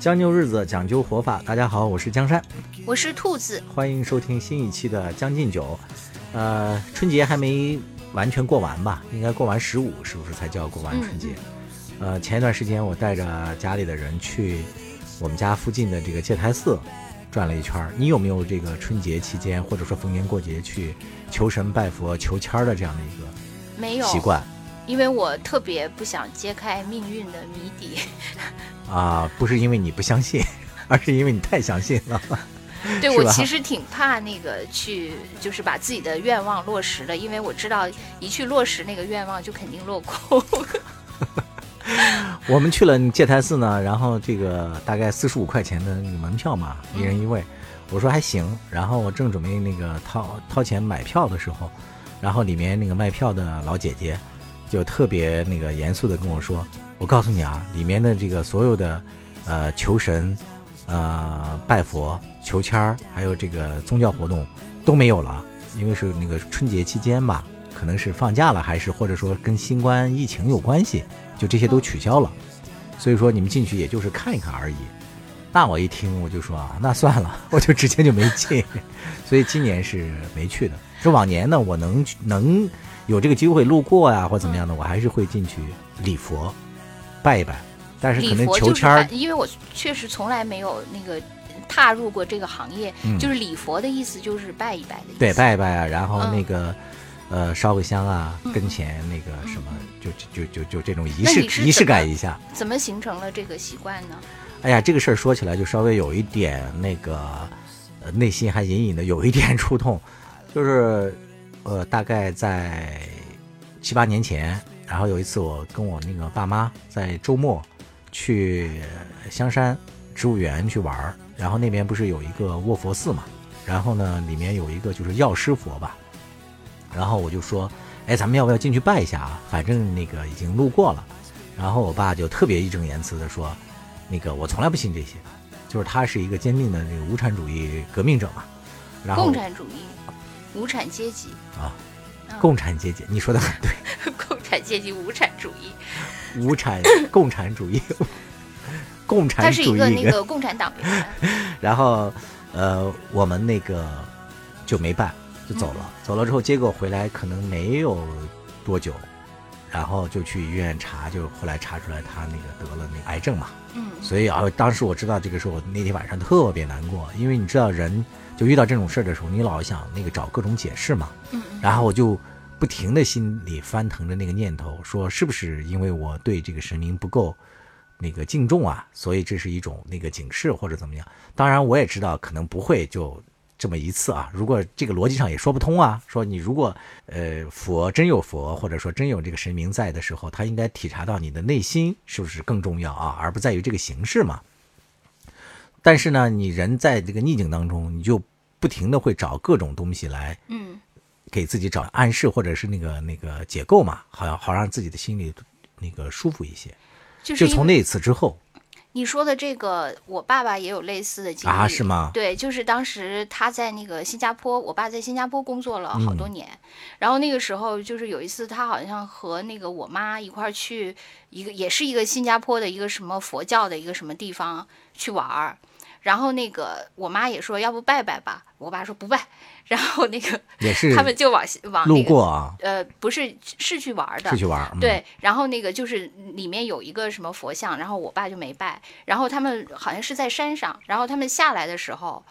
将就日子，讲究活法。大家好，我是江山，我是兔子，欢迎收听新一期的《将进酒》。呃，春节还没完全过完吧？应该过完十五，是不是才叫过完春节？呃，前一段时间我带着家里的人去我们家附近的这个戒台寺转了一圈儿。你有没有这个春节期间或者说逢年过节去求神拜佛、求签儿的这样的一个没有习惯因为我特别不想揭开命运的谜底。啊？不是因为你不相信，而是因为你太相信了。对我其实挺怕那个去，就是把自己的愿望落实了，因为我知道一去落实那个愿望就肯定落空。我们去了戒台寺呢，然后这个大概四十五块钱的那个门票嘛，一人一位。我说还行，然后我正准备那个掏掏钱买票的时候，然后里面那个卖票的老姐姐就特别那个严肃的跟我说：“我告诉你啊，里面的这个所有的呃求神、呃拜佛、求签儿，还有这个宗教活动都没有了，因为是那个春节期间吧，可能是放假了，还是或者说跟新冠疫情有关系，就这些都取消了。所以说你们进去也就是看一看而已。那我一听我就说啊，那算了，我就直接就没进。所以今年是没去的。这往年呢，我能能有这个机会路过呀、或怎么样的，我还是会进去礼佛，拜一拜。但是可能求签儿，因为我确实从来没有那个踏入过这个行业，嗯就是礼佛的意思就是拜一拜的意思。对，拜一拜啊，然后嗯那个、呃烧个香啊，嗯跟前那个什么，就就就就这种仪式仪式感一下。怎么形成了这个习惯呢？哎呀，这个事儿说起来就稍微有一点那个，呃，内心还隐隐的有一点 触痛，就是，呃，大概在七八年前，然后有一次我跟我那个爸妈在周末去香山植物园去玩，然后那边不是有一个卧佛寺嘛，然后呢里面有一个就是药师佛吧，然后我就说，哎，咱们要不要进去拜一下啊？反正那个已经路过了，然后我爸就特别义正言辞的说。那个我从来不信这些，就是他是一个坚定的这个无产主义革命者嘛，然后共产主义、无产阶级、啊，嗯。共产阶级，你说的很对，共产阶级、无产主义，无产共产主义，共产主义，是一个那个共产党员。然后呃，我们那个就没办，就走了，走了之后，结果回来可能没有多久，然后就去医院查，就后来查出来他那个得了那个癌症嘛，嗯，所以啊，当时我知道这个时候，我那天晚上特别难过，因为你知道人就遇到这种事儿的时候，你老想那个找各种解释嘛，然后我就不停的心里翻腾着那个念头，说是不是因为我对这个神明不够那个敬重啊，所以这是一种那个警示或者怎么样？当然我也知道可能不会就这么一次啊，如果这个逻辑上也说不通啊，说你如果呃佛真有佛，或者说真有这个神明在的时候，他应该体察到你的内心是不是更重要啊，而不在于这个形式嘛。但是呢，你人在这个逆境当中，你就不停的会找各种东西来嗯，给自己找暗示或者是那个那个解构嘛，好像好让自己的心里那个舒服一些。就是就从那一次之后你说的这个，我爸爸也有类似的经历啊，是？吗？对，就是当时他在那个新加坡，我爸在新加坡工作了好嗯多年，然后那个时候就是有一次，他好像和那个我妈一块儿去一个，也是一个新加坡的一个什么佛教的一个什么地方去玩儿，然后那个我妈也说要不拜拜吧，我爸说不拜，然后那个也是他们就往往路那个过啊，呃不是是去玩的是，去玩。嗯、对，然后那个就是里面有一个什么佛像，然后我爸就没拜，然后他们好像是在山上，然后他们下来的时候，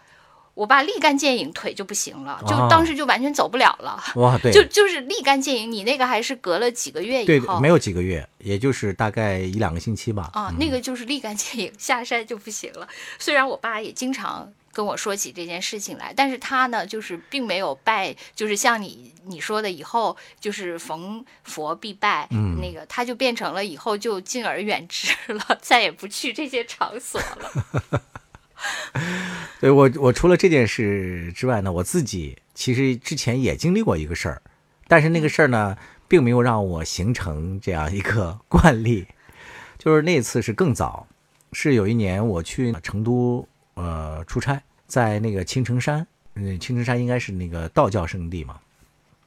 我爸立竿见影，腿就不行了，就哦当时就完全走不了了，哇，对，就就是立竿见影。你那个还是隔了几个月以对，后，没有几个月，也就是大概一两个星期吧。啊，那个就是立竿见影，下山就不行了。虽然我爸也经常跟我说起这件事情来，但是他呢，就是并没有拜，就是像你你说的，以后就是逢佛必拜，嗯那个他就变成了以后就敬而远之了，再也不去这些场所了。对我，我除了这件事之外呢，我自己其实之前也经历过一个事儿，但是那个事儿呢，并没有让我形成这样一个惯例。就是那次是更早，是有一年我去成都呃出差，在那个青城山嗯，青城山应该是那个道教圣地嘛，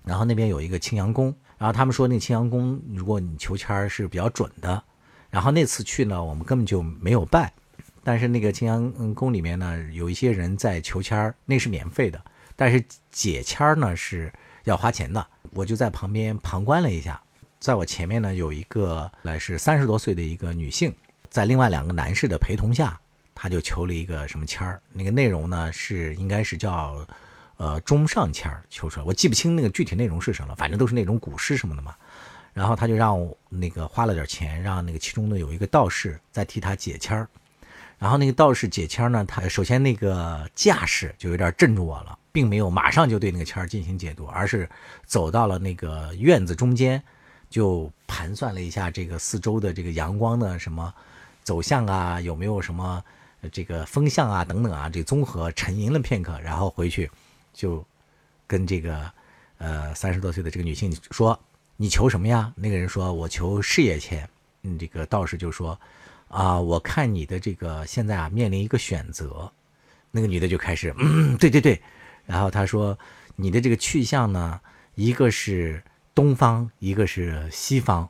然后那边有一个青阳宫，然后他们说那个青阳宫，如果你求签儿是比较准的。然后那次去呢，我们根本就没有拜，但是那个青阳宫里面呢，有一些人在求签儿，那是免费的，但是解签儿呢是要花钱的。我就在旁边旁观了一下，在我前面呢有一个来是三十多岁的一个女性，在另外两个男士的陪同下，她就求了一个什么签儿，那个内容呢是应该是叫呃中上签求出来，我记不清那个具体内容是什么了，反正都是那种古诗什么的嘛。然后他就让那个花了点钱，让那个其中的有一个道士在替他解签儿。然后那个道士解签呢，他首先那个架势就有点镇住我了，并没有马上就对那个签进行解读，而是走到了那个院子中间，就盘算了一下这个四周的这个阳光的什么走向啊，有没有什么这个风向啊等等啊，这综合沉吟了片刻，然后回去就跟这个呃三十多岁的这个女性说。你求什么呀？那个人说：“我求事业签。”嗯，这个道士就说：“啊，我看你的这个现在啊面临一个选择。”那个女的就开始：“嗯，对对对。”然后他说：“你的这个去向呢，一个是东方，一个是西方。”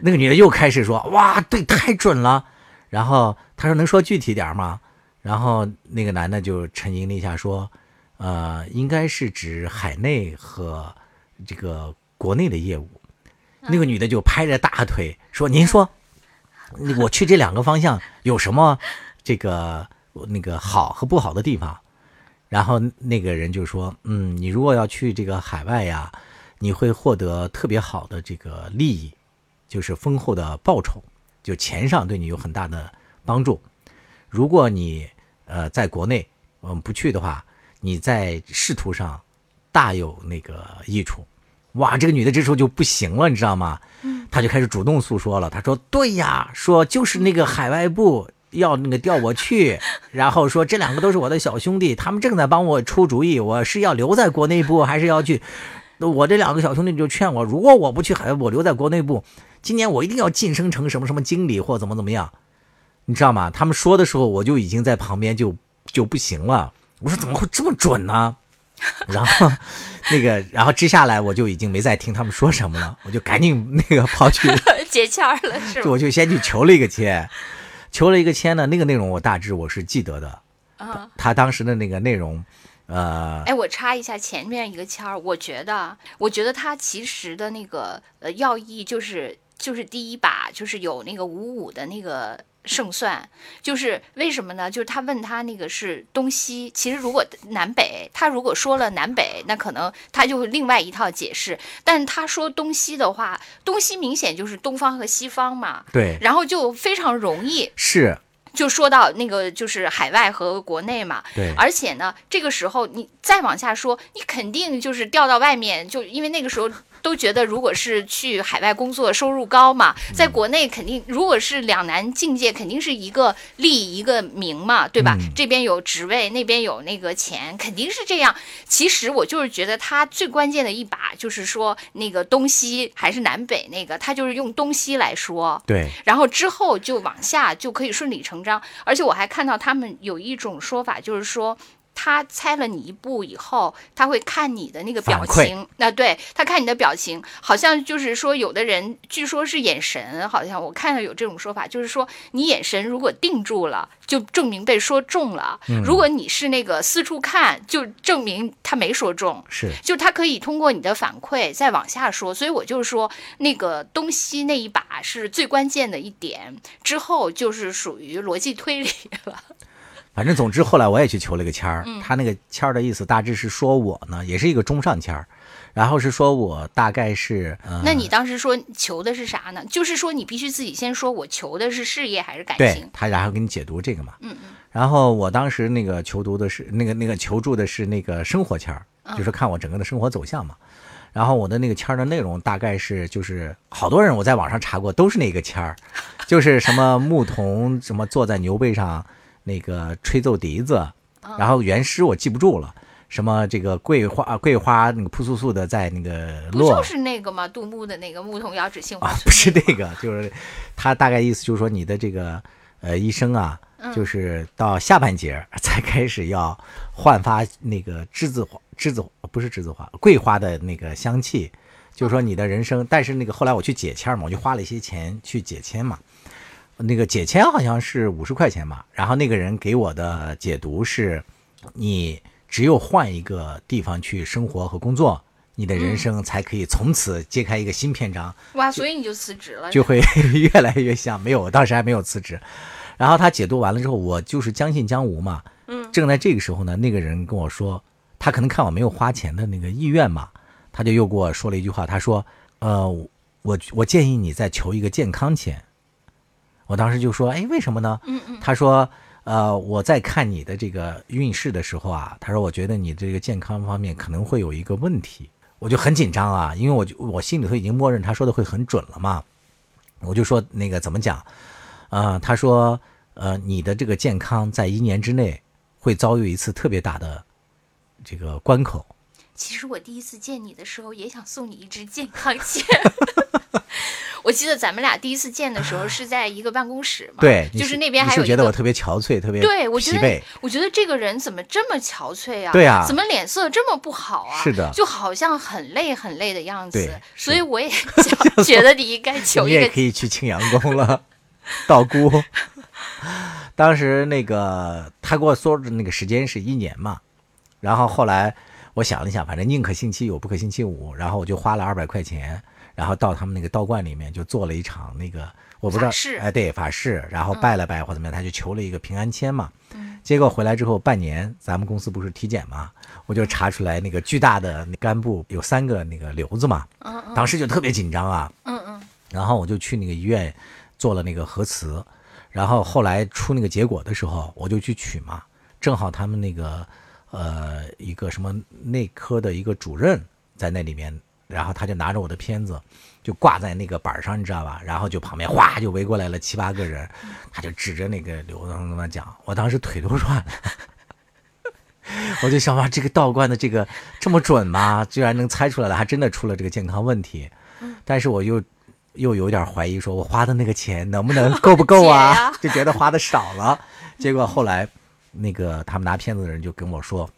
那个女的又开始说：“哇，对，太准了。”然后他说：“能说具体点吗？”然后那个男的就沉吟了一下说：“呃，应该是指海内和。”这个国内的业务，那个女的就拍着大腿说：“您说，我去这两个方向有什么这个那个好和不好的地方？”然后那个人就说：“嗯，你如果要去这个海外呀，你会获得特别好的这个利益，就是丰厚的报酬，就钱上对你有很大的帮助。如果你呃在国内嗯不去的话，你在仕途上。”大有那个益处，哇！这个女的这时候就不行了，你知道吗？嗯，她就开始主动诉说了。她说：“对呀，说就是那个海外部要那个调我去，然后说这两个都是我的小兄弟，他们正在帮我出主意，我是要留在国内部还是要去？我这两个小兄弟就劝我，如果我不去海外部，我留在国内部，今年我一定要晋升成什么什么经理或怎么怎么样，你知道吗？他们说的时候，我就已经在旁边就就不行了。我说怎么会这么准呢？” 然后，那个，然后接下来我就已经没再听他们说什么了，我就赶紧那个跑去 解签了，是吧？我就先去求了一个签，求了一个签呢，那个内容我大致我是记得的啊。他当时的那个内容，呃，哎，我插一下前面一个签儿，我觉得，我觉得他其实的那个呃要义就是就是第一把就是有那个五五的那个。胜算就是为什么呢？就是他问他那个是东西，其实如果南北，他如果说了南北，那可能他就另外一套解释。但是他说东西的话，东西明显就是东方和西方嘛。对。然后就非常容易是，就说到那个就是海外和国内嘛。对。而且呢，这个时候你再往下说，你肯定就是调到外面，就因为那个时候。都觉得，如果是去海外工作，收入高嘛，在国内肯定，如果是两难境界，肯定是一个利一个名嘛，对吧？这边有职位，那边有那个钱，肯定是这样。其实我就是觉得他最关键的一把，就是说那个东西还是南北那个，他就是用东西来说，对，然后之后就往下就可以顺理成章。而且我还看到他们有一种说法，就是说。他猜了你一步以后，他会看你的那个表情。那对他看你的表情，好像就是说，有的人据说是眼神，好像我看到有这种说法，就是说你眼神如果定住了，就证明被说中了；如果你是那个四处看，就证明他没说中。是，就他可以通过你的反馈再往下说。所以我就说，那个东西那一把是最关键的一点，之后就是属于逻辑推理了。反正总之，后来我也去求了个签儿。他那个签儿的意思大致是说我呢，也是一个中上签儿，然后是说我大概是……那你当时说求的是啥呢？就是说你必须自己先说我求的是事业还是感情？他然后给你解读这个嘛。嗯嗯。然后我当时那个求读的是那个那个求助的是那个生活签儿，就是看我整个的生活走向嘛。然后我的那个签儿的内容大概是就是好多人我在网上查过都是那个签儿，就是什么牧童什么坐在牛背上。那个吹奏笛子，然后原诗我记不住了，什么这个桂花桂花那个扑簌簌的在那个落，就是那个吗？杜牧的那个牧童遥指杏花村，不是那个，就是他大概意思就是说你的这个呃，一生啊，就是到下半截才开始要焕发那个栀子花、栀子不是栀子花，桂花的那个香气。就是说你的人生，但是那个后来我去解签嘛，我就花了一些钱去解签嘛。那个解签好像是五十块钱吧，然后那个人给我的解读是，你只有换一个地方去生活和工作，你的人生才可以从此揭开一个新篇章。哇，所以你就辞职了，就会 越来越像。没有，我当时还没有辞职。然后他解读完了之后，我就是将信将无嘛。嗯。正在这个时候呢，那个人跟我说，他可能看我没有花钱的那个意愿嘛，他就又给我说了一句话，他说：“呃，我我建议你再求一个健康签。”我当时就说：“哎，为什么呢？”嗯嗯。他说：“呃，我在看你的这个运势的时候啊，他说我觉得你这个健康方面可能会有一个问题。”我就很紧张啊，因为我就我心里头已经默认他说的会很准了嘛。我就说那个怎么讲？啊，他说，呃，你的这个健康在一年之内会遭遇一次特别大的这个关口。其实我第一次见你的时候，也想送你一支健康 签。我记得咱们俩第一次见的时候是在一个办公室嘛，对，就是那边还。是觉得我特别憔悴，特别对，我觉得，我觉得这个人怎么这么憔悴啊？对啊怎么脸色这么不好啊？是的就好像很累很累的样子对。所以我也 觉得你应该求一个你也可以去青阳宫了，道姑。当时那个他给我说的那个时间是一年嘛，然后后来我想了想，反正宁可信其有，不可信其无，然后我就花了二百块钱，然后到他们那个道观里面就做了一场那个我不知道哎对法事，然后拜了拜或怎么样，他就求了一个平安签嘛。嗯。结果回来之后半年，咱们公司不是体检嘛，我就查出来那个巨大的那肝部有三个那个瘤子嘛，嗯嗯。当时就特别紧张啊，嗯嗯，然后我就去那个医院做了那个核磁，然后后来出那个结果的时候，我就去取嘛，正好他们那个呃一个什么内科的一个主任在那里面，然后他就拿着我的片子就挂在那个板上，你知道吧？然后就旁边哗就围过来了七八个人，他就指着那个刘能跟他讲，我当时腿都软了。我就想哇，这个道观的这个这么准吗？居然能猜出来了，还真的出了这个健康问题。但是我又又有点怀疑，说我花的那个钱能不能 够不够解啊？就觉得花的少了。结果后来那个他们拿片子的人就跟我说，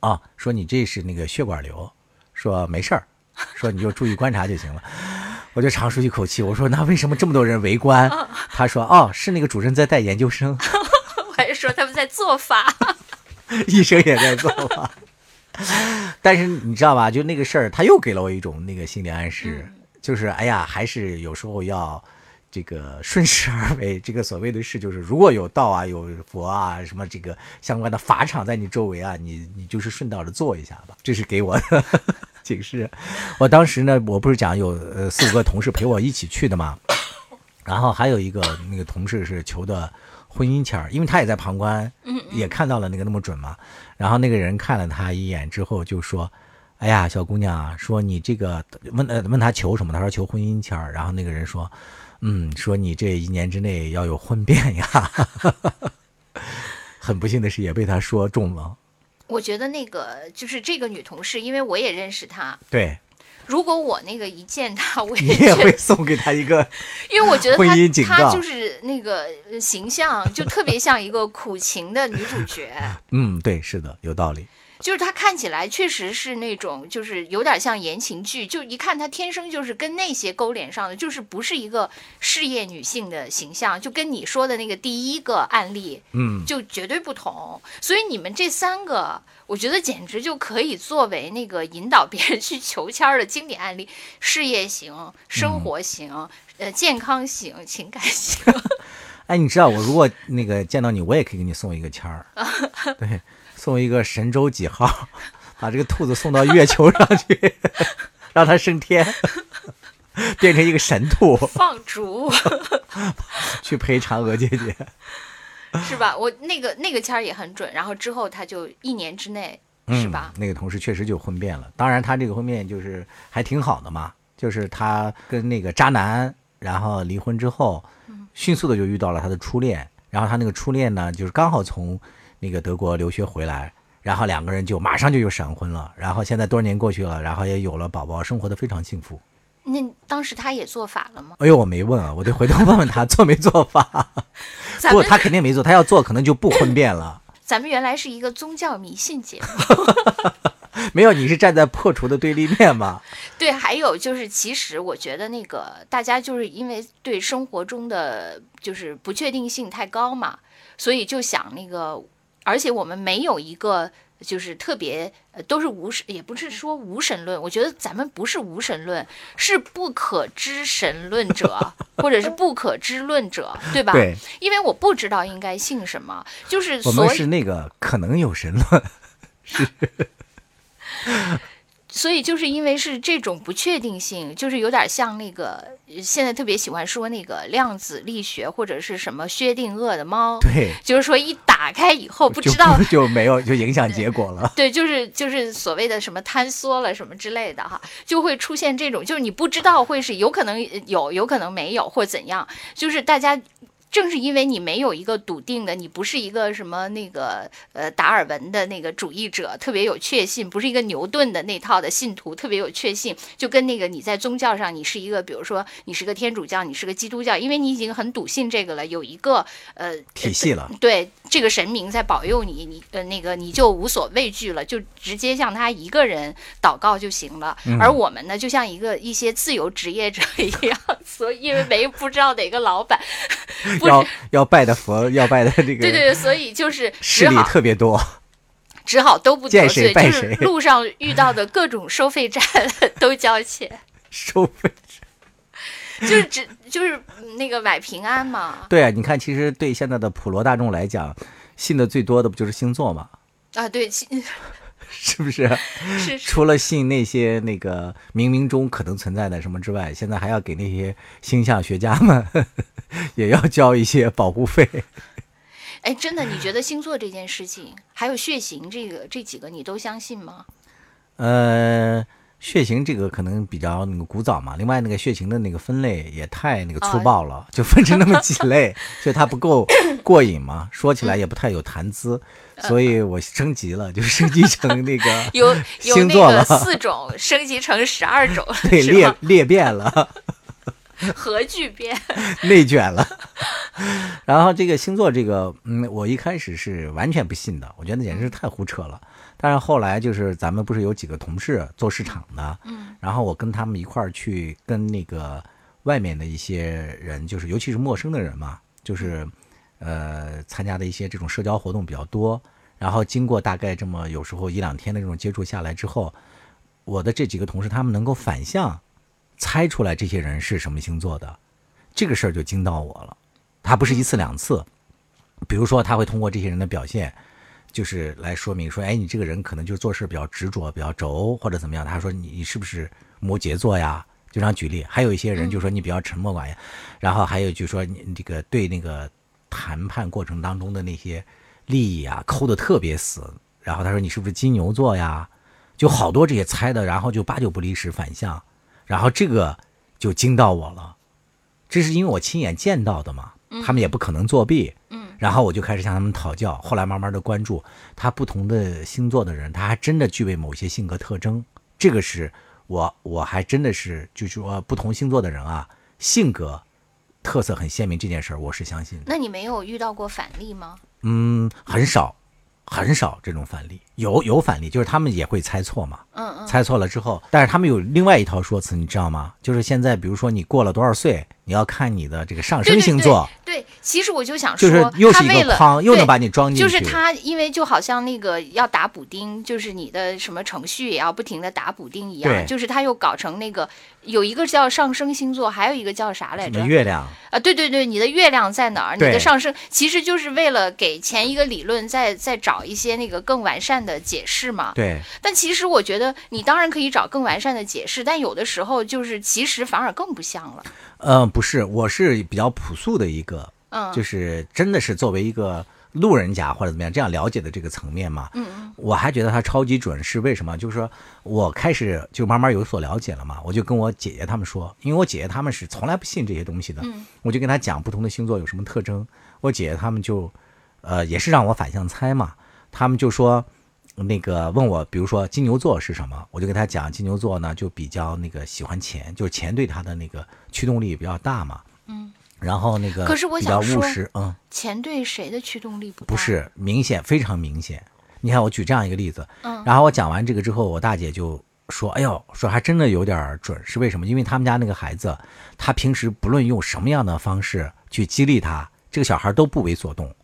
啊，说你这是那个血管瘤，说没事儿，说你就注意观察就行了。我就长舒一口气，我说那为什么这么多人围观？他说哦，是那个主任在带研究生。我还是说他们在做法。医生也在做法。但是你知道吧？就那个事儿，他又给了我一种那个心理暗示，就是哎呀，还是有时候要这个顺势而为。这个所谓的事，就是如果有道啊、有佛啊、什么这个相关的法场在你周围啊，你你就是顺道的做一下吧。这是给我的警示。我当时呢，我不是讲有呃四五个同事陪我一起去的嘛，然后还有一个那个同事是求的婚姻签儿，因为他也在旁观，也看到了那个那么准嘛。然后那个人看了他一眼之后就说：“哎呀，小姑娘啊，说你这个问呃问他求什么？他说求婚姻签儿。然后那个人说：嗯，说你这一年之内要有婚变呀。很不幸的是，也被他说中了。我觉得那个就是这个女同事，因为我也认识她。对如果我那个一见她，我也也，会送给她一个因为我觉得婚她她就是那个呃形象，就特别像一个苦情的女主角。嗯，对，是的，有道理。就是她看起来确实是那种，就是有点像言情剧，就一看她天生就是跟那些勾连上的，就是不是一个事业女性的形象，就跟你说的那个第一个案例，嗯，就绝对不同。所以你们这三个，我觉得简直就可以作为那个引导别人去求签儿的经典案例：事业型、生活型、呃健康型、情感型。哎，你知道我如果那个见到你，我也可以给你送一个签儿，对，送一个神舟几号，把这个兔子送到月球上去，让它升天，变成一个神兔，放逐去陪嫦娥姐姐。是吧？我那个那个签儿也很准，然后之后他就一年之内是吧？嗯？那个同事确实就婚变了，当然他这个婚变就是还挺好的嘛，就是他跟那个渣男，然后离婚之后，迅速的就遇到了他的初恋，然后他那个初恋呢，就是刚好从那个德国留学回来，然后两个人就马上就又闪婚了，然后现在多少年过去了，然后也有了宝宝，生活的非常幸福。那当时他也做法了吗？哎呦，我没问啊，我得回头问问他做没做法。不，他肯定没做，他要做可能就不婚变了。咱们原来是一个宗教迷信节目。没有，你是站在破除的对立面嘛？对，还有就是，其实我觉得那个大家就是因为对生活中的就是不确定性太高嘛，所以就想那个，而且我们没有一个就是特别呃都是无神，也不是说无神论，我觉得咱们不是无神论，是不可知神论者或者是不可知论者，对吧？对，因为我不知道应该信什么，就是我所以们是那个可能有神论。所以就是因为是这种不确定性，就是有点像那个呃现在特别喜欢说那个量子力学或者是什么薛定谔的猫，对，就是说一打开以后不知道。就没有就影响结果了。对，就是就是所谓的什么坍缩了什么之类的哈，就会出现这种，就是你不知道会是有可能有，有可能没有或怎样，就是大家。正是因为你没有一个笃定的，你不是一个什么那个呃达尔文的那个主义者，特别有确信，不是一个牛顿的那套的信徒，特别有确信，就跟那个你在宗教上，你是一个，比如说你是个天主教，你是个基督教，因为你已经很笃信这个了，有一个呃体系了，对这个神明在保佑你，你呃那个你就无所畏惧了，就直接向他一个人祷告就行了。嗯而我们呢，就像一个一些自由职业者一样，所以因为没不知道哪个老板，不要要拜的佛，要拜的这个对对对，所以就是 势力特别多。只好都不得见谁罪，就是拜谁路上遇到的各种收费站 都交钱，收费站。就是只就是那个买平安嘛。对啊，你看，其实对现在的普罗大众来讲，信的最多的不就是星座嘛？啊，对，其是不是？是是除了信那些那个冥冥中可能存在的什么之外，现在还要给那些星象学家们也要交一些保护费。哎，真的，你觉得星座这件事情，还有血型这个这几个，你都相信吗？呃，血型这个可能比较那个古早嘛，另外那个血型的那个分类也太那个粗哦暴了，就分成那么几类，所以它不够过瘾嘛，说起来也不太有谈资，所以我升级了，就升级成那个有有那个星座了，四种升级成十二种，对？裂裂变了。核聚变。内卷了。然后这个星座，这个嗯，我一开始是完全不信的，我觉得简直是太胡扯了。但是后来就是咱们不是有几个同事做市场的，嗯，然后我跟他们一块儿去跟那个外面的一些人，就是尤其是陌生的人嘛，就是呃参加的一些这种社交活动比较多。然后经过大概这么有时候一两天的这种接触下来之后，我的这几个同事他们能够反向猜出来这些人是什么星座的，这个事儿就惊到我了。他不是一次两次，比如说他会通过这些人的表现，就是来说明说，哎，你这个人可能就做事比较执着、比较轴或者怎么样。他说你你是不是摩羯座呀？就这样举例。还有一些人就说你比较沉默寡言，然后还有就说你这个对那个谈判过程当中的那些利益啊抠的特别死。然后他说你是不是金牛座呀？就好多这些猜的，然后就八九不离十反向，然后这个就惊到我了。这是因为我亲眼见到的嘛，他们也不可能作弊。嗯，然后我就开始向他们讨教，后来慢慢的关注他不同的星座的人，他还真的具备某些性格特征。这个是我我还真的是就是说不同星座的人啊，性格特色很鲜明这件事儿，我是相信的。那你没有遇到过反例吗？嗯，很少，很少这种反例，有有反例，就是他们也会猜错嘛。嗯嗯，猜错了之后，但是他们有另外一套说辞，你知道吗？就是现在，比如说你过了多少岁，你要看你的这个上升对对对星座，对，其实我就想就是说，又是一他为了个框，又对能把你装进去。就是他，因为就好像那个要打补丁，就是你的什么程序也要不停的打补丁一样，对就是他又搞成那个有一个叫上升星座，还有一个叫啥来着？月亮，啊，对对对，你的月亮在哪儿？你的上升其实就是为了给前一个理论再再找一些那个更完善的解释嘛。对，但其实我觉得你当然可以找更完善的解释，但有的时候就是其实反而更不像了。嗯，不是，我是比较朴素的一个，嗯，就是真的是作为一个路人甲或者怎么样这样了解的这个层面嘛，嗯嗯我还觉得他超级准，是为什么？就是说我开始就慢慢有所了解了嘛，我就跟我姐姐他们说，因为我姐姐他们是从来不信这些东西的，嗯我就跟他讲不同的星座有什么特征，我姐姐他们就，呃，也是让我反向猜嘛，他们就说，那个问我，比如说金牛座是什么，我就跟他讲，金牛座呢就比较那个喜欢钱，就是钱对他的那个驱动力比较大嘛。嗯。然后那个可是我比较想说务实，嗯，钱对谁的驱动力不？不是明显，非常明显。你看，我举这样一个例子，嗯然后我讲完这个之后，我大姐就说：“哎呦，说还真的有点准，是为什么？因为他们家那个孩子，他平时不论用什么样的方式去激励他，这个小孩都不为所动。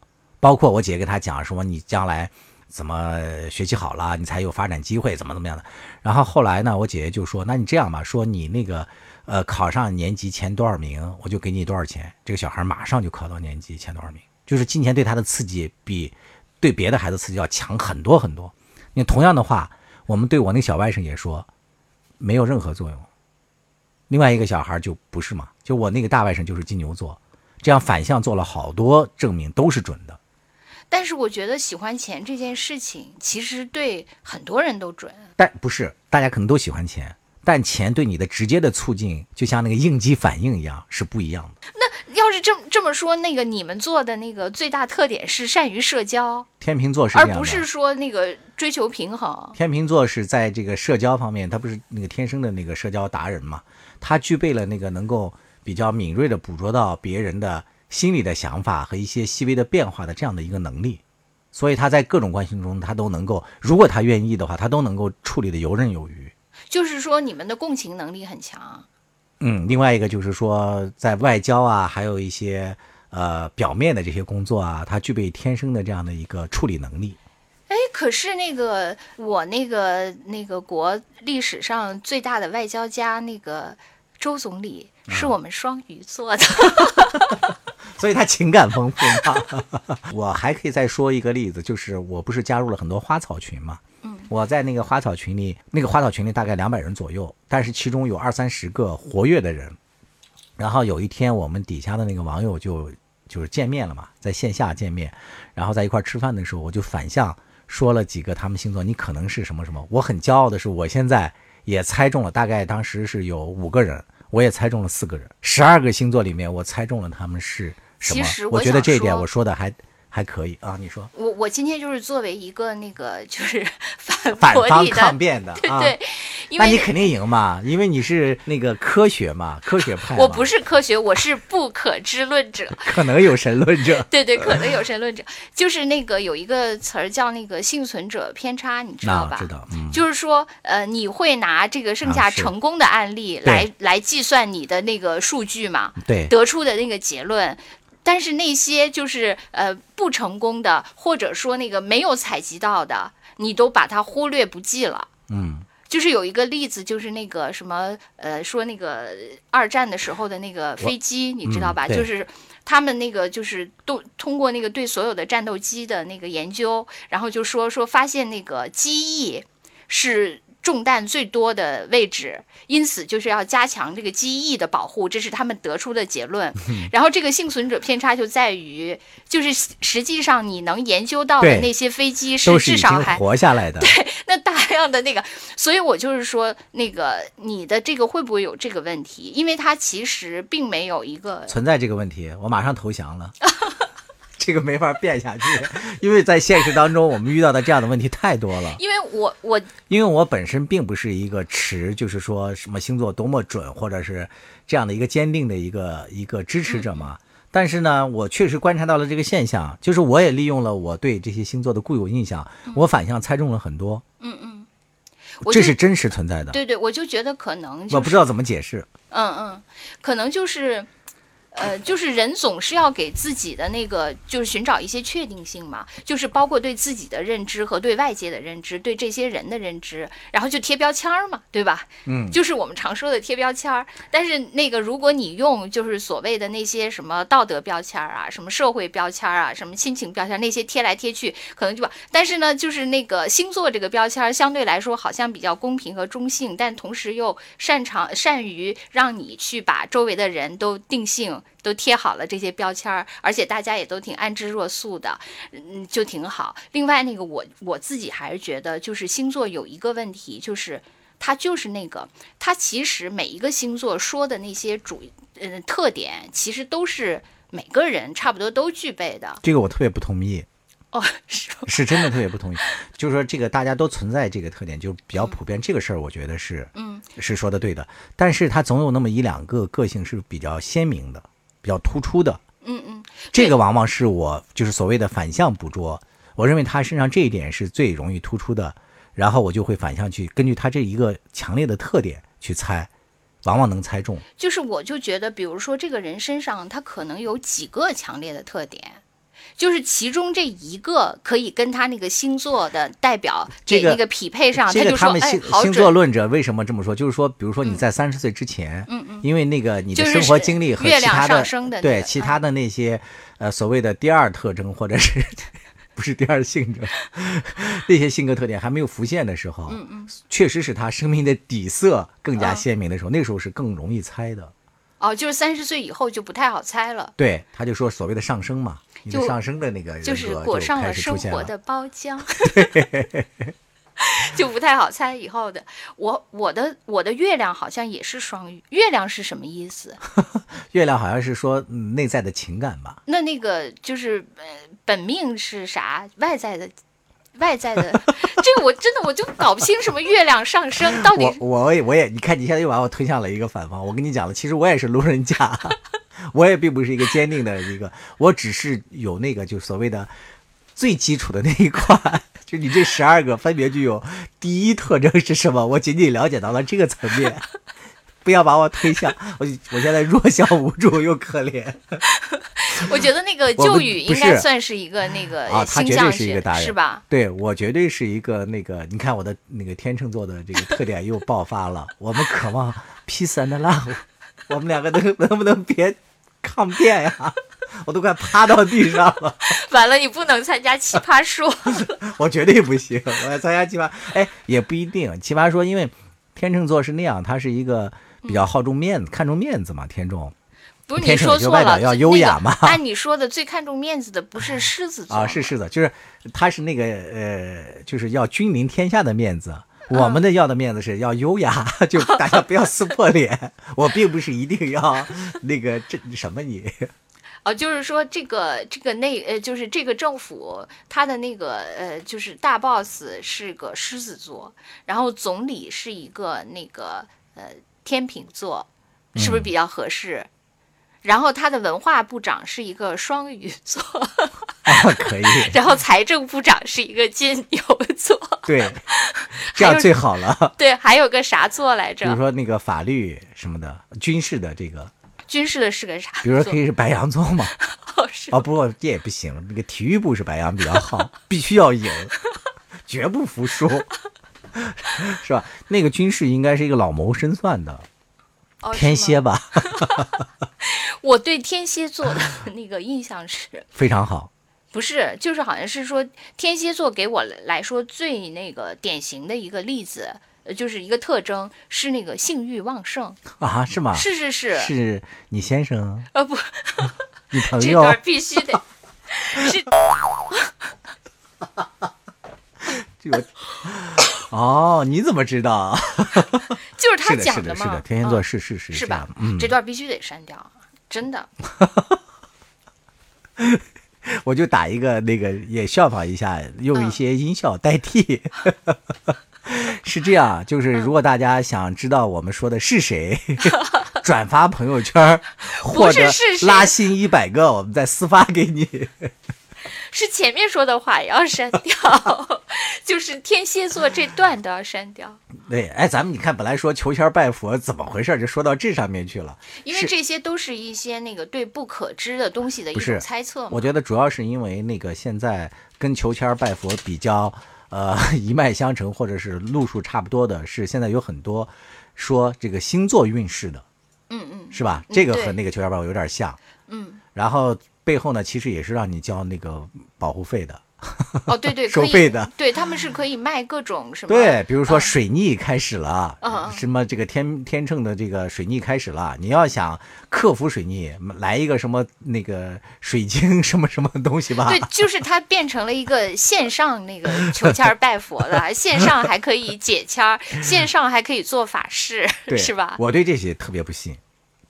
包括我姐跟他讲说，你将来怎么学习好了，你才有发展机会，怎么怎么样的。然后后来呢，我姐姐就说：那你这样吧，说你那个呃考上年级前多少名，我就给你多少钱。这个小孩马上就考到年级前多少名，就是金钱对他的刺激比对别的孩子刺激要强很多很多。你同样的话，我们对我那小外甥也说，没有任何作用。另外一个小孩就不是嘛，就我那个大外甥就是金牛座，这样反向做了好多证明，都是准的。但是我觉得喜欢钱这件事情，其实对很多人都准。但不是大家可能都喜欢钱，但钱对你的直接的促进，就像那个应激反应一样，是不一样的。那要是这么这么说，那个你们做的那个最大特点是善于社交，天秤座是这样的，而不是说那个追求平衡。天秤座是在这个社交方面，他不是那个天生的那个社交达人嘛？他具备了那个能够比较敏锐的捕捉到别人的心理的想法和一些细微的变化的这样的一个能力，所以他在各种关系中，他都能够，如果他愿意的话，他都能够处理的游刃有余。就是说，你们的共情能力很强。嗯，另外一个就是说，在外交啊，还有一些呃表面的这些工作啊，他具备天生的这样的一个处理能力。哎，可是那个我那个那个国历史上最大的外交家那个周总理是我们双鱼座的。所以他情感丰富嘛。我还可以再说一个例子，就是我不是加入了很多花草群嘛，嗯，我在那个花草群里，那个花草群里大概两百人左右，但是其中有二三十个活跃的人。然后有一天，我们底下的那个网友就就是见面了嘛，在线下见面，然后在一块吃饭的时候，我就反向说了几个他们星座，你可能是什么什么。我很骄傲的是，我现在也猜中了，大概当时是有五个人，我也猜中了四个人，十二个星座里面我猜中了他们是什么。其实我我觉得这一点我说的还还可以啊，你说我我今天就是作为一个那个就是反反方抗辩的 啊，对，因为那你肯定赢嘛，因为你是那个科学嘛，科学派。我不是科学，我是不可知论者。可能有神论者。对对，可能有神论者，就是那个有一个词儿叫那个幸存者偏差，你知道吧？知道，嗯，就是说，呃，你会拿这个剩下成功的案例来、来计算你的那个数据嘛，对，得出的那个结论。但是那些就是呃不成功的，或者说那个没有采集到的，你都把它忽略不计了。嗯，就是有一个例子，就是那个什么，呃，说那个二战的时候的那个飞机，你知道吧？嗯就是他们那个就是都通过那个对所有的战斗机的那个研究，然后就说说发现那个机翼是。中弹最多的位置，因此就是要加强这个机翼的保护，这是他们得出的结论。然后这个幸存者偏差就在于，就是实际上你能研究到的那些飞机是至少还活下来的。对那大量的那个，所以我就是说，那个你的这个会不会有这个问题？因为它其实并没有一个，存在这个问题，我马上投降了。这个没法变下去，因为在现实当中，我们遇到的这样的问题太多了。因为我我因为我本身并不是一个持，就是说什么星座多么准，或者是这样的一个坚定的一个一个支持者嘛。但是呢，我确实观察到了这个现象，就是我也利用了我对这些星座的固有印象，我反向猜中了很多，嗯嗯，这是这真实存在的。对对，我就觉得可能、就是、我不知道怎么解释。嗯嗯，可能就是，呃，就是人总是要给自己的那个，就是寻找一些确定性嘛，就是包括对自己的认知和对外界的认知，对这些人的认知，然后就贴标签儿嘛，对吧？嗯，就是我们常说的贴标签儿。但是那个，如果你用就是所谓的那些什么道德标签儿啊、什么社会标签儿啊、什么亲情标签儿那些贴来贴去，可能就把。但是呢，就是那个星座这个标签儿相对来说好像比较公平和中性，但同时又擅长善于让你去把周围的人都定性。都贴好了这些标签儿，而且大家也都挺安之若素的，嗯，就挺好。另外，那个我我自己还是觉得，就是星座有一个问题，就是它就是那个，它其实每一个星座说的那些主嗯特点，其实都是每个人差不多都具备的。这个我特别不同意。哦，是？是真的特别不同意。就是说，这个大家都存在这个特点，就比较普遍。这个事儿，我觉得是，嗯，是说的对的。但是他总有那么一两个个性是比较鲜明的，比较突出的。嗯嗯，这个往往是我就是所谓的反向捕捉。我认为他身上这一点是最容易突出的，然后我就会反向去根据他这一个强烈的特点去猜，往往能猜中。就是我就觉得，比如说这个人身上他可能有几个强烈的特点。就是其中这一个可以跟他那个星座的代表这个给那个匹配上，这个就说哎他们星好。星座论者为什么这么说？就是说，比如说你在三十岁之前，嗯嗯，因为那个你的生活经历和其他的对其他的那些呃所谓的第二特征或者是不是第二性格那些性格特点还没有浮现的时候，嗯嗯，确实是他生命的底色更加嗯鲜明的时候，那时候是更容易猜的。哦，就是三十岁以后就不太好猜了，对，他就说所谓的上升嘛，就上升的那个人就是裹上了。生活的包浆，就不太好猜以后的。我我的我的月亮好像也是双鱼，月亮是什么意思？月亮好像是说、嗯内在的情感吧，那那个就是呃，本命是啥？外在的，外在的，这个我真的我就搞不清什么月亮上升到底我我也我也，你看你现在又把我推向了一个反方。我跟你讲了，其实我也是路人甲，我也并不是一个坚定的一个，我只是有那个就所谓的最基础的那一块。就你这十二个分别具有第一特征是什么？我仅仅了解到了这个层面，不要把我推向 我，我现在弱小无助又可怜 我觉得那个 旧语应该算是一个那个啊！他绝对是一个达人，是吧？？对我绝对是一个那个，你看我的那个天秤座的这个特点又爆发了。我们渴望 peace and love，我们两个能能不能别抗辩呀？我都快趴到地上了，完了，你不能参加奇葩说。我绝对不行。我要参加奇葩，哎，也不一定。奇葩说，因为天秤座是那样，他是一个比较好重面子、看重面子嘛。天众不是你说错了，要优雅嘛按你说的，最看重面子的不是狮子座啊，是狮子，就是他是那个呃，就是要君临天下的面子。嗯我们的要的面子是要优雅，就大家不要撕破脸。我并不是一定要那个这什么你，哦，就是说这个这个内呃，就是这个政府他的那个呃，就是大 boss 是个狮子座，然后总理是一个那个呃天秤座，是不是比较合适？然后他的文化部长是一个双鱼座，啊，可以，然后财政部长是一个金牛座，对，这样最好了。对，还有个啥座来着比如？说那个法律什么的，军事的这个，军事的是个啥？比如说可以是白羊座嘛。哦是哦，不过这也不行，那个体育部是白羊比较好，必须要赢，绝不服输，是吧？那个军事应该是一个老谋深算的哦天蝎吧，我对天蝎座的 那个印象是，非常好。不是就是好像是说天蝎座给我来说最那个典型的一个例子，呃，就是一个特征是那个性欲旺盛。啊，是吗？是是是，是你先生、呃不，你朋友这段必须得是这个。哦，你怎么知道？就是他讲的，是的，是的，天蝎座嗯是是是是吧？嗯，这段必须得删掉，真的。我就打一个那个，也效仿一下，用一些音效代替。是这样，就是如果大家想知道我们说的是谁，转发朋友圈儿或者拉新一百个，我们再私发给你。是前面说的话也要删掉，就是天蝎座这段都要删掉，对，哎，咱们你看，本来说求签拜佛怎么回事，就说到这上面去了。因为这些都是一些那个对不可知的东西的一种猜测嘛。我觉得主要是因为那个现在跟求签拜佛比较，呃，一脉相承或者是路数差不多的，是现在有很多说这个星座运势的，嗯嗯是吧？嗯这个和那个求签儿拜佛有点像。嗯，然后背后呢，其实也是让你交那个保护费的。哦对对，收费的，对他们是可以卖各种什么对，比如说嗯水逆开始了，什么这个天天秤的这个水逆开始了，你要想克服水逆，来一个什么那个水晶什么什么东西吧。对，就是它变成了一个线上那个 求签儿拜佛的，线上还可以解签儿，线上还可以做法事，是吧？我对这些特别不信，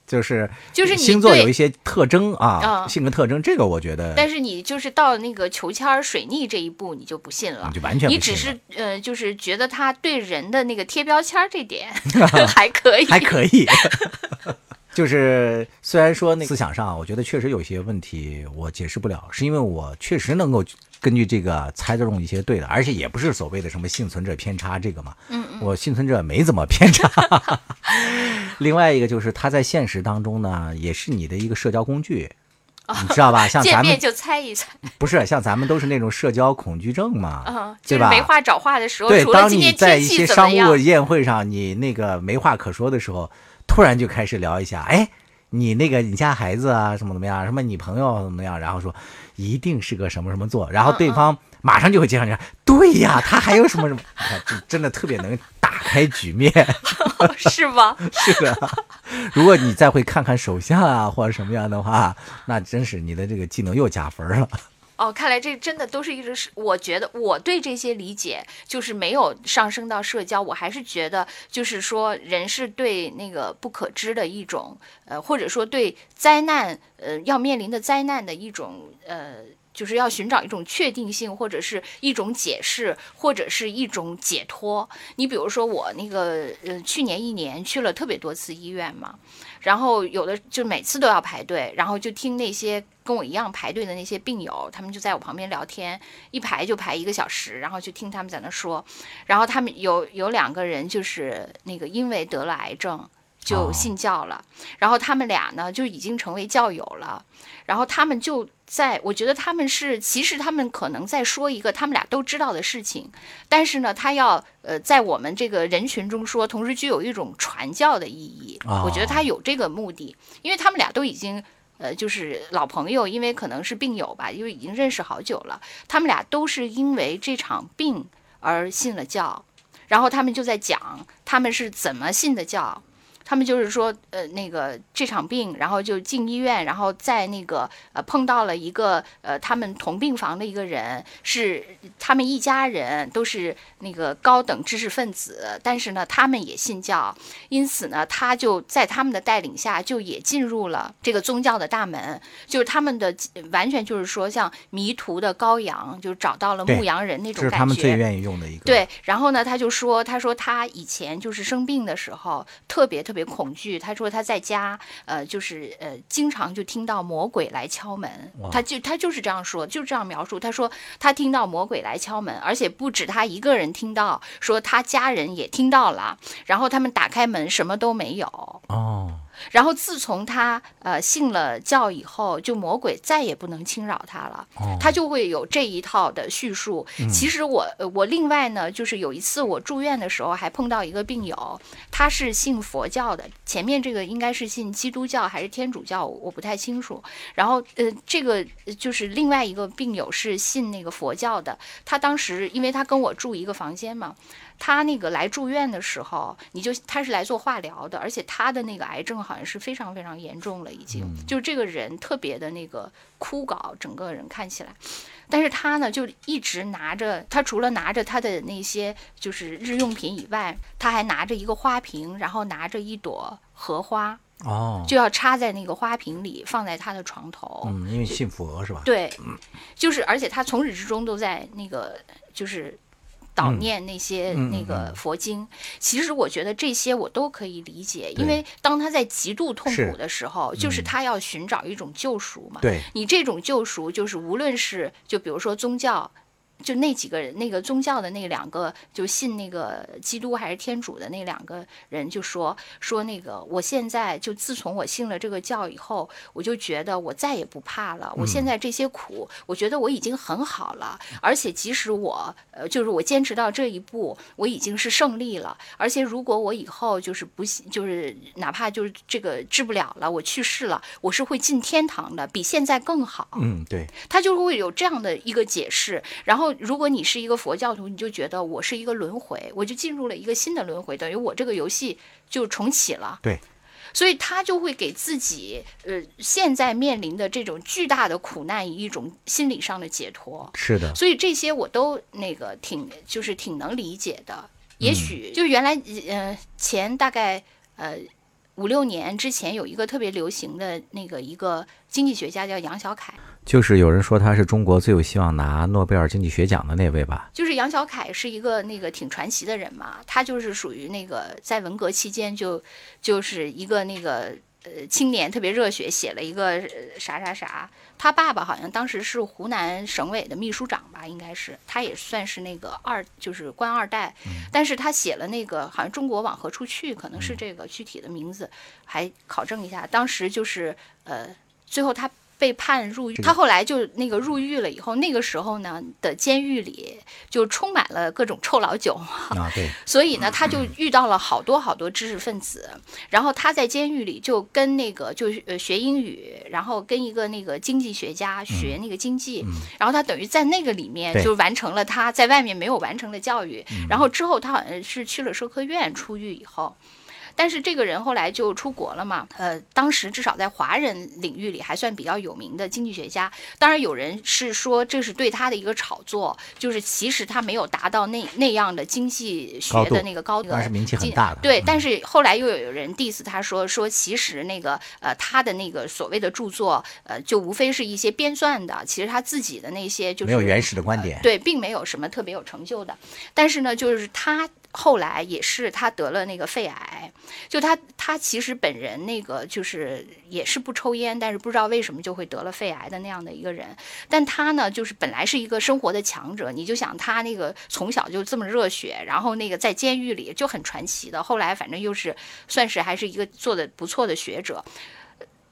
就是就是你星座有一些特征啊，嗯性格特征，这个我觉得但是你就是到那个求签儿水逆这一步，你就不信了你。就完全你只是呃，就是觉得他对人的那个贴标签儿这点 还可以，还可以。就是虽然说那思想上，我觉得确实有些问题我解释不了，是因为我确实能够根据这个猜得中一些对的，而且也不是所谓的什么幸存者偏差这个嘛。嗯嗯。我幸存者没怎么偏差。另外一个就是他在现实当中呢，也是你的一个社交工具。你知道吧？像咱们见面就猜一猜，不是像咱们都是那种社交恐惧症嘛，嗯，就对吧？是没话找话的时候，对，当你在一些商务，宴会上，你那个没话可说的时候，突然就开始聊一下，哎，你那个你家孩子啊，什么怎么样，什么你朋友怎么样，然后说一定是个什么什么座，然后嗯对方马上就会接上去，对呀，他还有什么什么，真的特别能打开局面，是吗？是的。如果你再会看看手相啊，或者什么样的话，那真是你的这个技能又加分了。哦，看来这真的都是一直是，我觉得我对这些理解就是没有上升到社交，我还是觉得就是说人是对那个不可知的一种，呃，或者说对灾难，呃，要面临的灾难的一种，呃。就是要寻找一种确定性，或者是一种解释，或者是一种解脱。你比如说我那个，呃，去年一年去了特别多次医院嘛，然后有的就每次都要排队，然后就听那些跟我一样排队的那些病友，他们就在我旁边聊天，一排就排一个小时，然后就听他们在那说，然后他们有有两个人就是那个因为得了癌症就哦信教了，然后他们俩呢就已经成为教友了，然后他们就在，我觉得他们是其实他们可能在说一个他们俩都知道的事情，但是呢，他要呃在我们这个人群中说，同时具有一种传教的意义。哦我觉得他有这个目的，因为他们俩都已经呃就是老朋友，因为可能是病友吧，因为已经认识好久了。他们俩都是因为这场病而信了教，然后他们就在讲他们是怎么信的教。他们就是说，呃，那个这场病，然后就进医院，然后在那个呃碰到了一个呃他们同病房的一个人，是他们一家人都是那个高等知识分子，但是呢，他们也信教，因此呢，他就在他们的带领下，就也进入了这个宗教的大门，就是他们的完全就是说像迷途的羔羊，就是找到了牧羊人那种感觉。是他们最愿意用的一个。对，然后呢，他就说，他说他以前就是生病的时候特别特别恐惧。他说他在家，呃，就是呃，经常就听到魔鬼来敲门。他就他就是这样说，就这样描述。他说他听到魔鬼来敲门，而且不止他一个人听到，说他家人也听到了。然后他们打开门，什么都没有。哦，然后自从他呃信了教以后，就魔鬼再也不能侵扰他了。哦他就会有这一套的叙述。其实我呃我另外呢，就是有一次我住院的时候，还碰到一个病友，他是信佛教的，前面这个应该是信基督教还是天主教，我不太清楚。然后呃，这个呃就是另外一个病友是信那个佛教的，他当时因为他跟我住一个房间嘛。他那个来住院的时候，你就他是来做化疗的，而且他的那个癌症好像是非常非常严重了，已经、就是这个人特别的那个枯槁，整个人看起来。但是他呢，就一直拿着，他除了拿着他的那些就是日用品以外，他还拿着一个花瓶，然后拿着一朵荷花，哦，就要插在那个花瓶里，放在他的床头。嗯，因为信佛是吧？对，就是而且他从始至终都在那个就是祷念那些嗯那个嗯佛经。其实我觉得这些我都可以理解，因为当他在极度痛苦的时候，就是嗯他要寻找一种救赎嘛。对，你这种救赎，就是无论是就比如说宗教。就那几个人，那个宗教的那两个，就信那个基督还是天主的那两个人，就说说那个，我现在就自从我信了这个教以后，我就觉得我再也不怕了。我现在这些苦，我觉得我已经很好了，而且即使我呃，就是我坚持到这一步，我已经是胜利了。而且如果我以后就是不信，就是哪怕就是这个治不了了，我去世了，我是会进天堂的，比现在更好。嗯，对，他就会有这样的一个解释。然后，如果你是一个佛教徒，你就觉得我是一个轮回，我就进入了一个新的轮回，等于我这个游戏就重启了。对，所以他就会给自己呃现在面临的这种巨大的苦难以一种心理上的解脱。是的，所以这些我都那个挺就是挺能理解的。嗯也许就原来呃前大概呃五六年之前有一个特别流行的那个一个经济学家叫杨小凯，就是有人说他是中国最有希望拿诺贝尔经济学奖的那位吧？就是杨小凯是一个那个挺传奇的人嘛，他就是属于那个在文革期间就就是一个那个呃青年特别热血，写了一个、呃、啥啥啥。他爸爸好像当时是湖南省委的秘书长吧，应该是，他也算是那个二就是官二代，但是他写了那个好像中国往何处去，可能是这个具体的名字，还考证一下，当时就是呃最后他。被判入狱，他后来就那个入狱了以后，那个时候呢的监狱里就充满了各种臭老九啊，对，所以呢他就遇到了好多好多知识分子，然后他在监狱里就跟那个就呃学英语，然后跟一个那个经济学家学那个经济，然后他等于在那个里面就完成了他在外面没有完成的教育，然后之后他好像是去了社科院出狱以后。但是这个人后来就出国了嘛，呃，当时至少在华人领域里还算比较有名的经济学家。当然有人是说这是对他的一个炒作，就是其实他没有达到那那样的经济学的那个高度，当时名气很大的对，嗯但是后来又有人 diss 他说说其实那个呃他的那个所谓的著作呃就无非是一些编撰的，其实他自己的那些就是没有原始的观点。对，并没有什么特别有成就的。但是呢，就是他后来也是他得了那个肺癌，就他他其实本人那个就是也是不抽烟，但是不知道为什么就会得了肺癌的那样的一个人。但他呢，就是本来是一个生活的强者，你就想他那个从小就这么热血，然后那个在监狱里就很传奇的，后来反正又是算是还是一个做的不错的学者。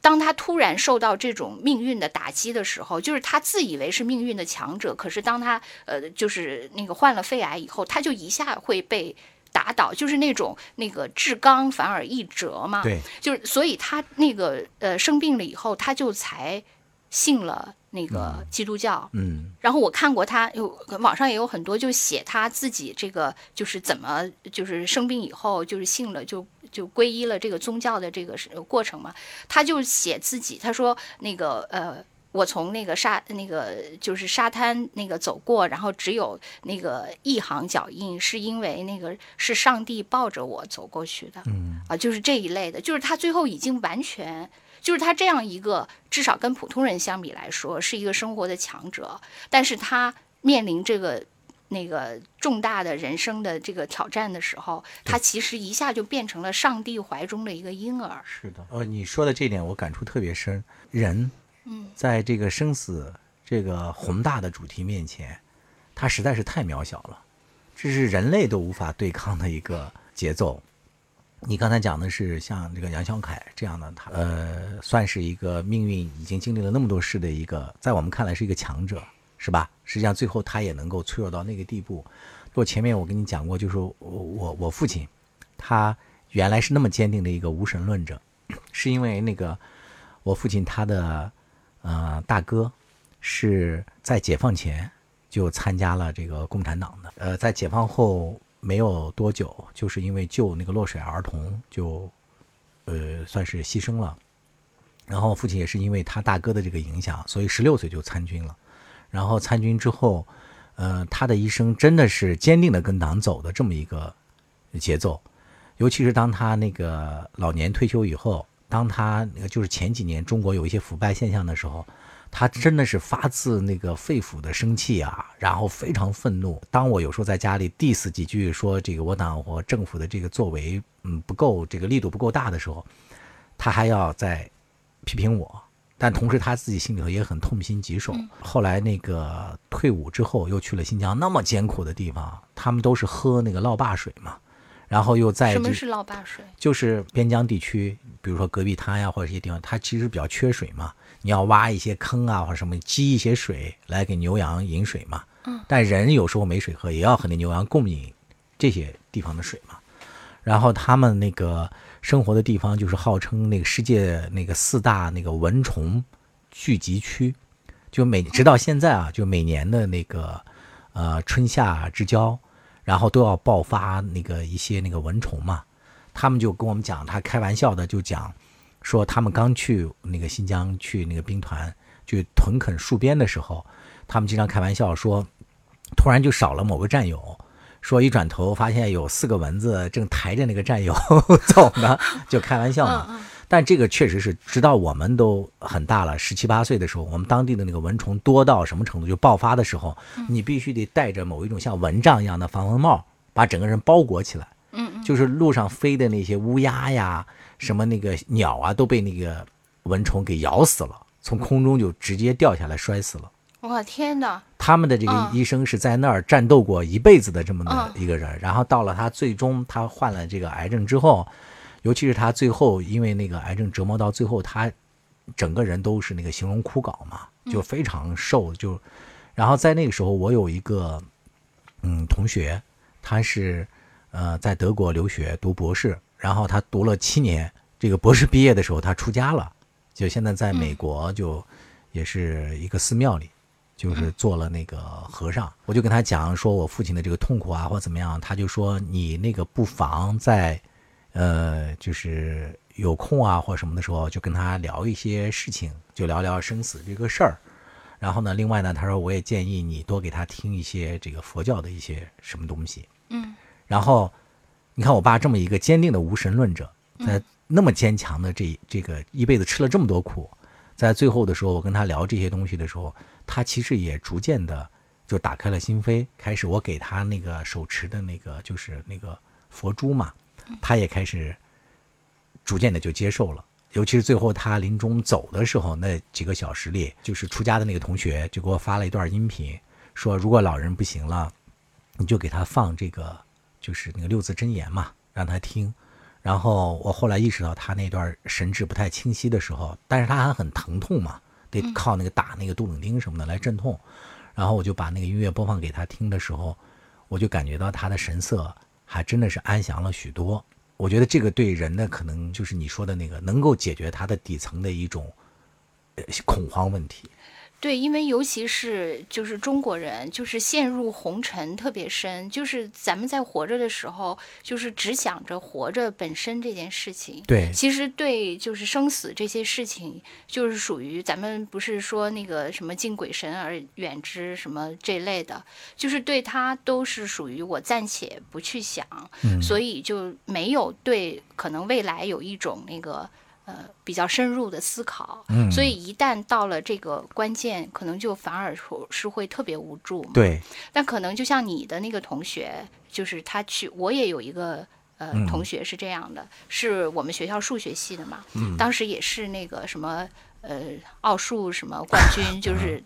当他突然受到这种命运的打击的时候，就是他自以为是命运的强者，可是当他呃就是那个患了肺癌以后，他就一下会被打倒，就是那种那个至刚反而易折嘛。对，就是所以他那个呃生病了以后，他就才信了那个基督教。嗯，然后我看过他有网上也有很多就写他自己这个就是怎么就是生病以后就是信了就就皈依了这个宗教的这个过程嘛，他就写自己他说那个呃。我从那个沙那个就是沙滩那个走过，然后只有那个一行脚印，是因为那个是上帝抱着我走过去的。嗯啊，就是这一类的，就是他最后已经完全，就是他这样一个至少跟普通人相比来说是一个生活的强者，但是他面临这个那个重大的人生的这个挑战的时候，他其实一下就变成了上帝怀中的一个婴儿。是的。呃，你说的这点我感触特别深。人，在这个生死这个宏大的主题面前，他实在是太渺小了，这是人类都无法对抗的一个节奏。你刚才讲的是像这个杨小凯这样的，他呃，算是一个命运已经经历了那么多事的一个，在我们看来是一个强者，是吧？实际上最后他也能够脆弱到那个地步。我前面我跟你讲过，就是我我我父亲，他原来是那么坚定的一个无神论者，是因为那个我父亲他的呃大哥是在解放前就参加了这个共产党的，呃，在解放后没有多久，就是因为救那个落水儿童，就呃算是牺牲了。然后父亲也是因为他大哥的这个影响，所以十六岁就参军了。然后参军之后，呃，他的一生真的是坚定的跟党走的这么一个节奏。尤其是当他那个老年退休以后，当他那个就是前几年中国有一些腐败现象的时候，他真的是发自那个肺腑的生气啊，然后非常愤怒。当我有时候在家里 diss 几句，说这个我党我政府的这个作为，嗯，不够这个力度不够大的时候，他还要再批评我。但同时他自己心里头也很痛心疾首。后来那个退伍之后，又去了新疆那么艰苦的地方，他们都是喝那个涝坝水嘛，然后又在什么是涝坝水？就是边疆地区，比如说戈壁滩呀、或者一些地方，它其实比较缺水嘛。你要挖一些坑啊，或者什么积一些水来给牛羊饮水嘛。嗯。但人有时候没水喝，也要和那牛羊共饮这些地方的水嘛。然后他们那个生活的地方，就是号称那个世界那个四大那个蚊虫聚集区，就每直到现在啊，就每年的那个呃春夏之交，然后都要爆发那个一些那个蚊虫嘛。他们就跟我们讲，他开玩笑的就讲说，他们刚去那个新疆去那个兵团去屯垦戍边的时候，他们经常开玩笑说，突然就少了某个战友，说一转头发现有四个蚊子正抬着那个战友走呢，就开玩笑嘛。但这个确实是，直到我们都很大了，十七八岁的时候，我们当地的那个蚊虫多到什么程度，就爆发的时候，你必须得戴着某一种像蚊帐一样的防蚊帽，把整个人包裹起来。嗯嗯，就是路上飞的那些乌鸦呀，什么那个鸟啊，都被那个蚊虫给咬死了，从空中就直接掉下来摔死了。我天哪！他们的这个嗯医生是在那儿战斗过一辈子的这么的嗯一个人，然后到了他最终他患了这个癌症之后，尤其是他最后因为那个癌症折磨到最后，他整个人都是那个形容枯槁嘛，就非常瘦，就然后在那个时候，我有一个嗯同学，他是呃在德国留学读博士，然后他读了七年，这个博士毕业的时候他出家了，就现在在美国就也是一个寺庙里。就是做了那个和尚，我就跟他讲说我父亲的这个痛苦啊，或怎么样，他就说你那个不妨在，呃，就是有空啊或什么的时候，就跟他聊一些事情，就聊聊生死这个事儿。然后呢，另外呢，他说我也建议你多给他听一些这个佛教的一些什么东西。嗯。然后，你看我爸这么一个坚定的无神论者，在那么坚强的这这个一辈子吃了这么多苦，在最后的时候，我跟他聊这些东西的时候，他其实也逐渐的就打开了心扉，开始我给他那个手持的那个就是那个佛珠嘛，他也开始逐渐的就接受了。尤其是最后他临终走的时候，那几个小时里，就是出家的那个同学就给我发了一段音频，说如果老人不行了，你就给他放这个就是那个六字真言嘛，让他听。然后我后来意识到他那段神志不太清晰的时候，但是他还很疼痛嘛，得靠那个打那个杜冷丁什么的来镇痛。然后我就把那个音乐播放给他听的时候，我就感觉到他的神色还真的是安详了许多。我觉得这个对人的可能就是你说的那个，能够解决他的底层的一种恐慌问题。对，因为尤其是就是中国人，就是陷入红尘特别深，就是咱们在活着的时候，就是只想着活着本身这件事情。对其实对就是生死这些事情，就是属于咱们不是说那个什么敬鬼神而远之什么这类的，就是对他都是属于我暂且不去想，嗯所以就没有对可能未来有一种那个。呃，比较深入的思考，嗯。所以一旦到了这个关键，可能就反而是是会特别无助嘛。对，但可能就像你的那个同学，就是他去，我也有一个呃、嗯同学是这样的，是我们学校数学系的嘛，嗯。当时也是那个什么呃奥数什么冠军，就是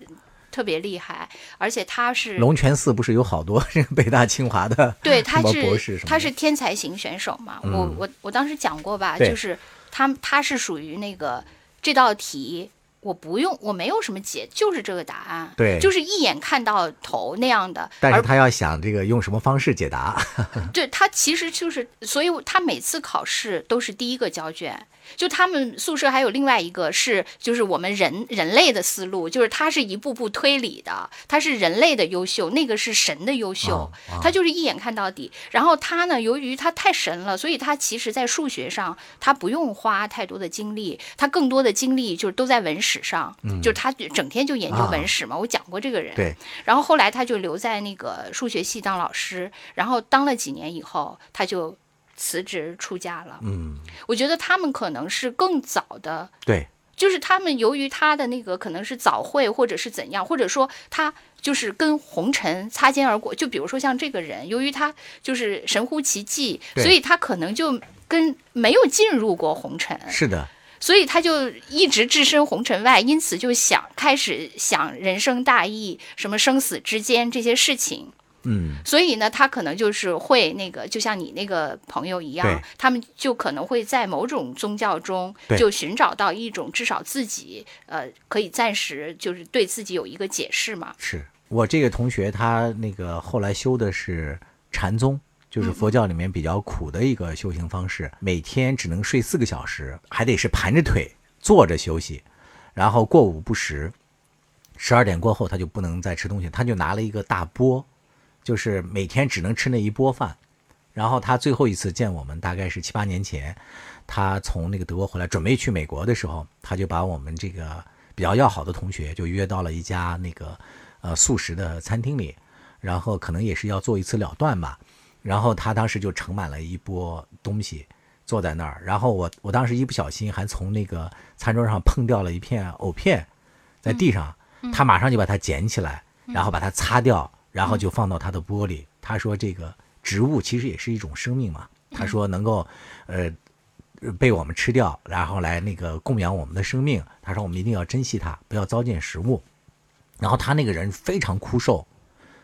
特别厉害，而且他是龙泉寺不是有好多这个北大清华的对，他是他是天才型选手嘛，我嗯。我我当时讲过吧，就是他他是属于那个这道题。我不用，我没有什么解，就是这个答案，对就是一眼看到头那样的，但是他要想这个用什么方式解答，对他其实就是，所以他每次考试都是第一个交卷。就他们宿舍还有另外一个是，就是我们人人类的思路，就是他是一步步推理的，他是人类的优秀，那个是神的优秀，他就是一眼看到底。然后他呢，由于他太神了，所以他其实在数学上他不用花太多的精力，他更多的精力就是都在文史上，就是他整天就研究文史嘛。我讲过这个人，对，然后后来他就留在那个数学系当老师，然后当了几年以后，他就辞职出家了。嗯，我觉得他们可能是更早的，对，就是他们由于他的那个可能是早会或者是怎样，或者说他就是跟红尘擦肩而过。就比如说像这个人，由于他就是神乎其技，所以他可能就跟没有进入过红尘，是的，所以他就一直置身红尘外，因此就想开始想人生大义，什么生死之间这些事情。嗯，所以呢，他可能就是会那个，就像你那个朋友一样，他们就可能会在某种宗教中对就寻找到一种至少自己呃可以暂时就是对自己有一个解释嘛。是我这个同学，他那个后来修的是禅宗，就是佛教里面比较苦的一个修行方式，每天只能睡四个小时，还得是盘着腿坐着休息，然后过午不食，十二点过后他就不能再吃东西，他就拿了一个大钵，就是每天只能吃那一波饭。然后他最后一次见我们大概是七八年前，他从那个德国回来，准备去美国的时候，他就把我们这个比较要好的同学就约到了一家那个呃素食的餐厅里，然后可能也是要做一次了断吧。然后他当时就盛满了一波东西，坐在那儿。然后我我当时一不小心还从那个餐桌上碰掉了一片藕片，在地上，他马上就把它捡起来，然后把它擦掉，然后就放到他的玻璃。他说这个植物其实也是一种生命嘛。他说能够，呃。被我们吃掉，然后来那个供养我们的生命。他说我们一定要珍惜它，不要糟践食物。然后他那个人非常枯瘦，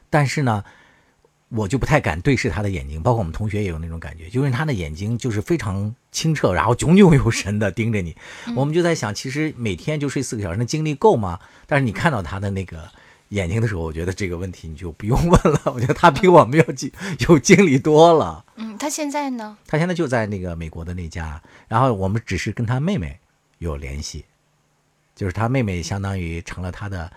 但是呢，我就不太敢对视他的眼睛。包括我们同学也有那种感觉，就是他的眼睛就是非常清澈，然后炯炯有神的盯着你。我们就在想，其实每天就睡四个小时，那精力够吗？但是你看到他的那个。眼睛的时候，我觉得这个问题你就不用问了。我觉得他比我们要经有经历多了。嗯，他现在呢？他现在就在那个美国的那家，然后我们只是跟他妹妹有联系，就是他妹妹相当于成了他的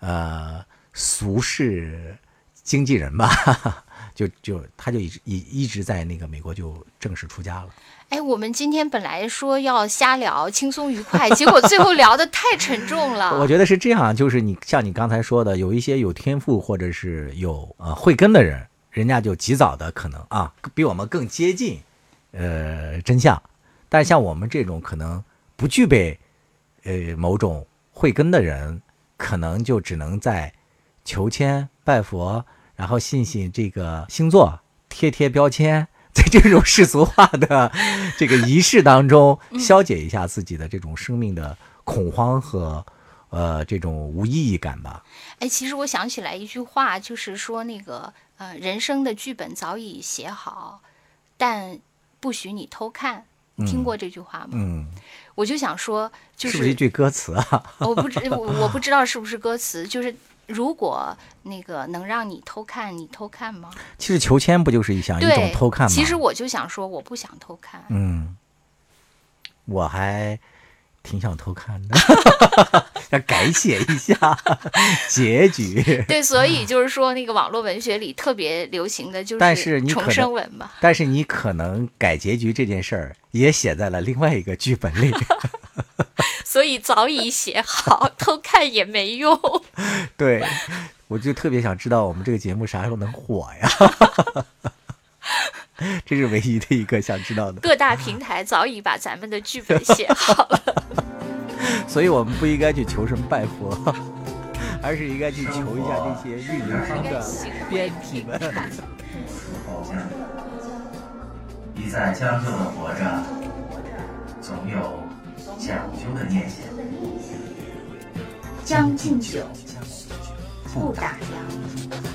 呃俗世经纪人吧，就就他就一直一一直在那个美国就正式出家了。哎，我们今天本来说要瞎聊，轻松愉快，结果最后聊的太沉重了。我觉得是这样，就是你像你刚才说的，有一些有天赋或者是有呃慧根的人，人家就及早的可能啊，比我们更接近呃真相。但像我们这种可能不具备呃某种慧根的人，可能就只能在求签拜佛，然后信信这个星座，贴贴标签。在这种世俗化的 这个仪式当中，消解一下自己的这种生命的恐慌和呃这种无意义感吧。哎，其实我想起来一句话，就是说那个呃，人生的剧本早已写好，但不许你偷看。听过这句话吗？嗯，我就想说，就是不是一句歌词啊？我不知我我不知道是不是歌词，就是。如果那个能让你偷看，你偷看吗？其实求签不就是一项一种偷看吗？其实我就想说，我不想偷看。嗯，我还挺想偷看的，要改写一下 结局。对，所以就是说，那个网络文学里特别流行的就是重生文吧。但是你可能改结局这件事儿也写在了另外一个剧本里。所以早已写好，偷看也没用。对，我就特别想知道我们这个节目啥时候能火呀？这是唯一的一个想知道的。各大平台早已把咱们的剧本写好了，所以我们不应该去求什么拜佛，而是应该去求一下这些运营商的编辑们。一再将就的活着，总有。讲究的念想，将进酒，不打烊。